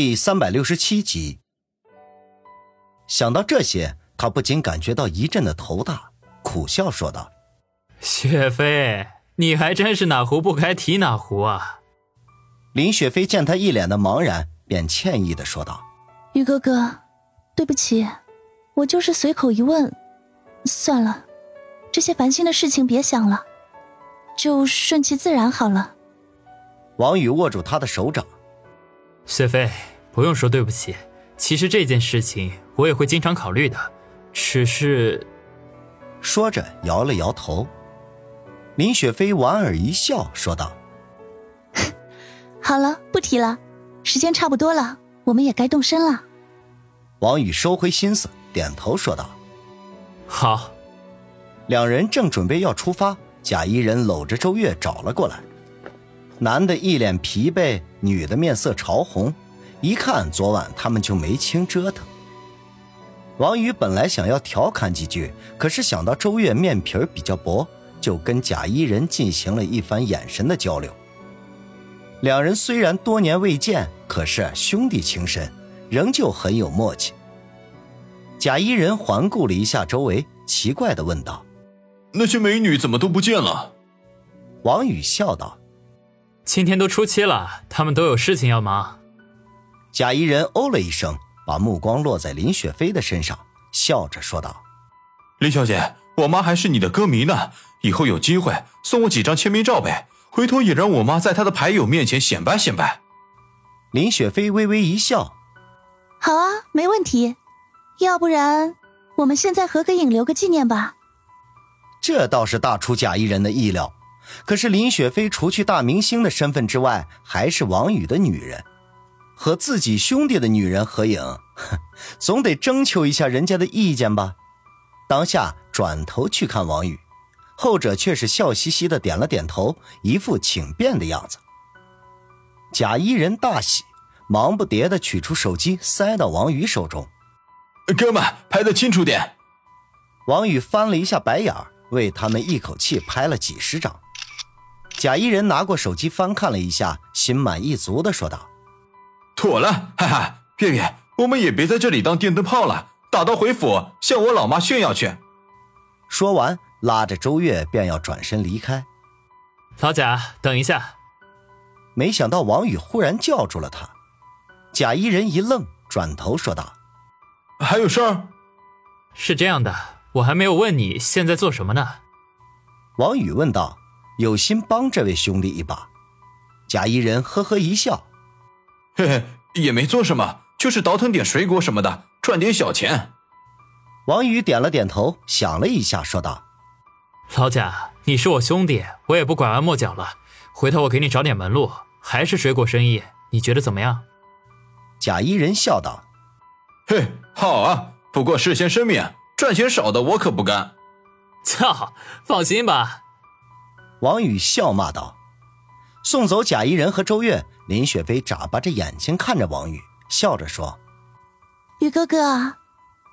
第三百六十七集。想到这些，他不禁感觉到一阵的头大，苦笑说道：“雪飞，你还真是哪壶不开提哪壶啊！”林雪飞见他一脸的茫然，便歉意的说道：“于哥哥，对不起，我就是随口一问。算了，这些烦心的事情别想了，就顺其自然好了。”王宇握住他的手掌。雪飞，不用说对不起。其实这件事情我也会经常考虑的，只是……说着摇了摇头。林雪飞莞尔一笑，说道：“好了，不提了。时间差不多了，我们也该动身了。”王宇收回心思，点头说道：“好。”两人正准备要出发，贾一人搂着周月找了过来。男的一脸疲惫，女的面色潮红，一看昨晚他们就没轻折腾。王宇本来想要调侃几句，可是想到周月面皮比较薄，就跟贾一人进行了一番眼神的交流。两人虽然多年未见，可是兄弟情深，仍旧很有默契。贾一人环顾了一下周围，奇怪的问道：“那些美女怎么都不见了？”王宇笑道。今天都初七了，他们都有事情要忙。贾一人哦了一声，把目光落在林雪飞的身上，笑着说道：“林小姐，我妈还是你的歌迷呢，以后有机会送我几张签名照呗，回头也让我妈在她的牌友面前显摆显摆。”林雪飞微微一笑：“好啊，没问题。要不然，我们现在合个影，留个纪念吧。”这倒是大出贾一人的意料。可是林雪飞除去大明星的身份之外，还是王宇的女人，和自己兄弟的女人合影，总得征求一下人家的意见吧。当下转头去看王宇，后者却是笑嘻嘻的点了点头，一副请便的样子。贾一人大喜，忙不迭的取出手机塞到王宇手中：“哥们，拍的清楚点。”王宇翻了一下白眼为他们一口气拍了几十张。贾一人拿过手机翻看了一下，心满意足的说道：“妥了，哈哈，月月，我们也别在这里当电灯泡了，打道回府向我老妈炫耀去。”说完，拉着周月便要转身离开。老贾，等一下！没想到王宇忽然叫住了他。贾一人一愣，转头说道：“还有事儿？是这样的，我还没有问你现在做什么呢。”王宇问道。有心帮这位兄弟一把，贾一人呵呵一笑，嘿嘿，也没做什么，就是倒腾点水果什么的，赚点小钱。王宇点了点头，想了一下，说道：“老贾，你是我兄弟，我也不拐弯抹角了。回头我给你找点门路，还是水果生意，你觉得怎么样？”贾一人笑道：“嘿，好啊，不过事先声明，赚钱少的我可不干。”操，放心吧。王宇笑骂道：“送走贾一人和周月，林雪飞眨巴着眼睛看着王宇，笑着说：‘宇哥哥，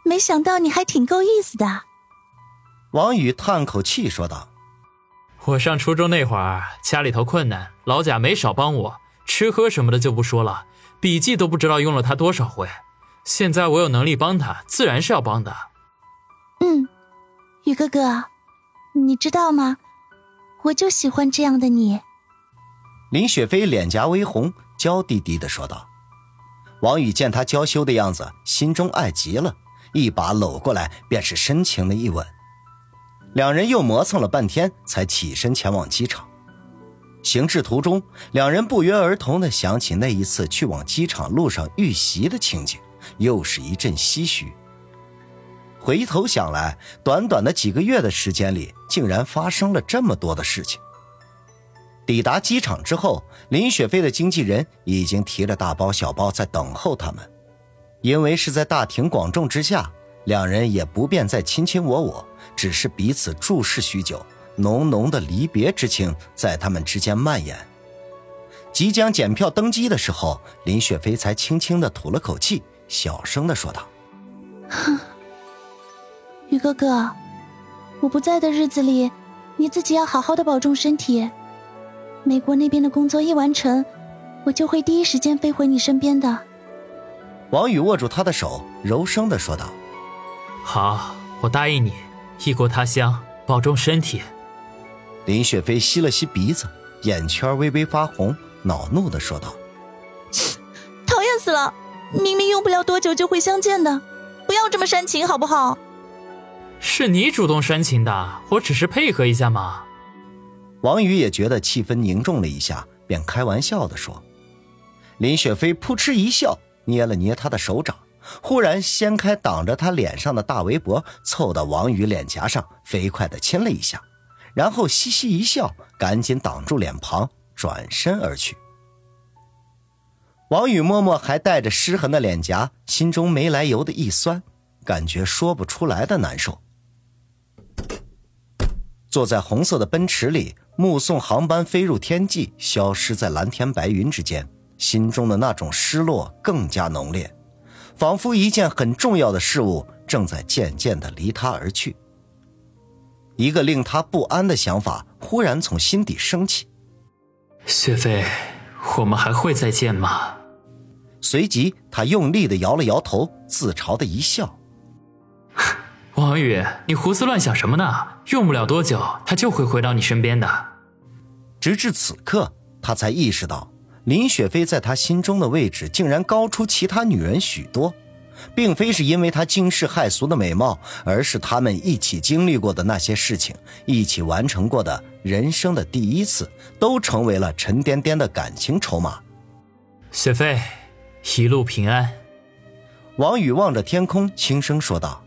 没想到你还挺够意思的。’”王宇叹口气说道：“我上初中那会儿，家里头困难，老贾没少帮我，吃喝什么的就不说了，笔记都不知道用了他多少回。现在我有能力帮他，自然是要帮的。”“嗯，宇哥哥，你知道吗？”我就喜欢这样的你。林雪飞脸颊微红，娇滴滴的说道。王宇见她娇羞的样子，心中爱极了，一把搂过来，便是深情的一吻。两人又磨蹭了半天，才起身前往机场。行至途中，两人不约而同的想起那一次去往机场路上遇袭的情景，又是一阵唏嘘。回头想来，短短的几个月的时间里，竟然发生了这么多的事情。抵达机场之后，林雪飞的经纪人已经提着大包小包在等候他们。因为是在大庭广众之下，两人也不便再卿卿我我，只是彼此注视许久，浓浓的离别之情在他们之间蔓延。即将检票登机的时候，林雪飞才轻轻的吐了口气，小声的说道：“哼。”宇哥哥，我不在的日子里，你自己要好好的保重身体。美国那边的工作一完成，我就会第一时间飞回你身边的。王宇握住他的手，柔声的说道：“好，我答应你，异国他乡，保重身体。”林雪飞吸了吸鼻子，眼圈微微发红，恼怒的说道：“讨厌死了！明明用不了多久就会相见的，不要这么煽情好不好？”是你主动煽情的，我只是配合一下嘛。王宇也觉得气氛凝重了一下，便开玩笑的说：“林雪飞扑哧一笑，捏了捏他的手掌，忽然掀开挡着他脸上的大围脖，凑到王宇脸颊上，飞快的亲了一下，然后嘻嘻一笑，赶紧挡住脸庞，转身而去。”王宇摸摸还带着湿痕的脸颊，心中没来由的一酸，感觉说不出来的难受。坐在红色的奔驰里，目送航班飞入天际，消失在蓝天白云之间，心中的那种失落更加浓烈，仿佛一件很重要的事物正在渐渐的离他而去。一个令他不安的想法忽然从心底升起：雪飞，我们还会再见吗？随即，他用力的摇了摇头，自嘲的一笑。王宇，你胡思乱想什么呢？用不了多久，他就会回到你身边的。直至此刻，他才意识到林雪飞在他心中的位置竟然高出其他女人许多，并非是因为她惊世骇俗的美貌，而是他们一起经历过的那些事情，一起完成过的人生的第一次，都成为了沉甸甸的感情筹码。雪飞，一路平安。王宇望着天空，轻声说道。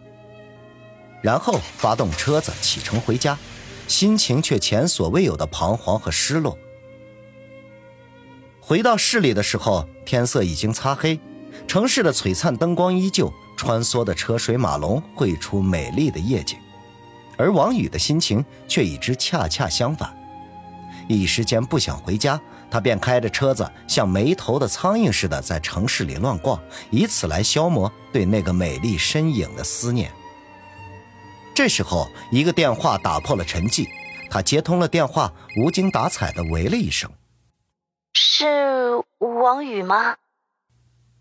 然后发动车子启程回家，心情却前所未有的彷徨和失落。回到市里的时候，天色已经擦黑，城市的璀璨灯光依旧，穿梭的车水马龙绘出美丽的夜景。而王宇的心情却与之恰恰相反，一时间不想回家，他便开着车子像没头的苍蝇似的在城市里乱逛，以此来消磨对那个美丽身影的思念。这时候，一个电话打破了沉寂。他接通了电话，无精打采的喂了一声：“是王宇吗？”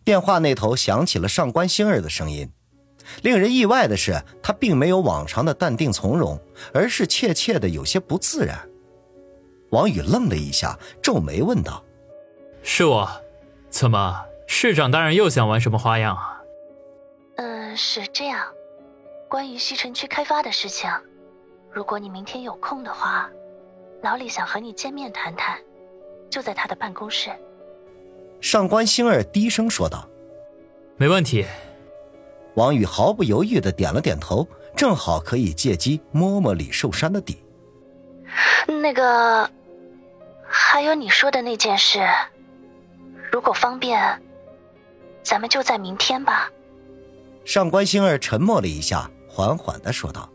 电话那头响起了上官星儿的声音。令人意外的是，他并没有往常的淡定从容，而是怯怯的有些不自然。王宇愣了一下，皱眉问道：“是我？怎么，市长大人又想玩什么花样啊？”“嗯，是这样。”关于西城区开发的事情，如果你明天有空的话，老李想和你见面谈谈，就在他的办公室。上官星儿低声说道：“没问题。”王宇毫不犹豫的点了点头，正好可以借机摸摸李寿山的底。那个，还有你说的那件事，如果方便，咱们就在明天吧。上官星儿沉默了一下。缓缓的说道：“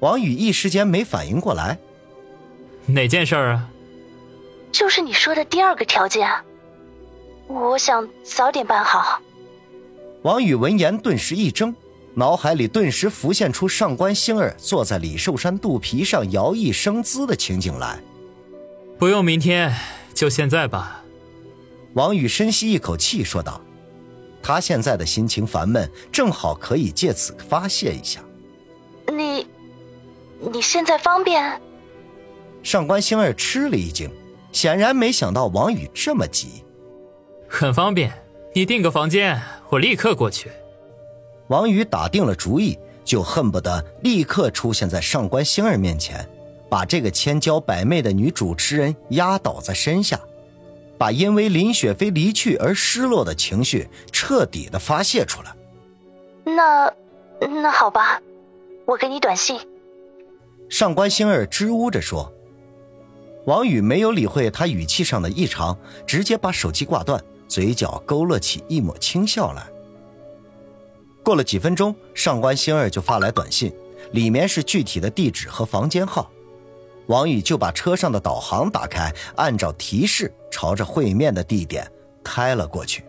王宇一时间没反应过来，哪件事儿啊？就是你说的第二个条件，我想早点办好。”王宇闻言顿时一怔，脑海里顿时浮现出上官星儿坐在李寿山肚皮上摇曳生姿的情景来。不用明天，就现在吧。王宇深吸一口气说道。他现在的心情烦闷，正好可以借此发泄一下。你，你现在方便？上官星儿吃了一惊，显然没想到王宇这么急。很方便，你订个房间，我立刻过去。王宇打定了主意，就恨不得立刻出现在上官星儿面前，把这个千娇百媚的女主持人压倒在身下。把因为林雪飞离去而失落的情绪彻底的发泄出来。那，那好吧，我给你短信。上官星儿支吾着说。王宇没有理会他语气上的异常，直接把手机挂断，嘴角勾勒起一抹轻笑来。过了几分钟，上官星儿就发来短信，里面是具体的地址和房间号。王宇就把车上的导航打开，按照提示朝着会面的地点开了过去。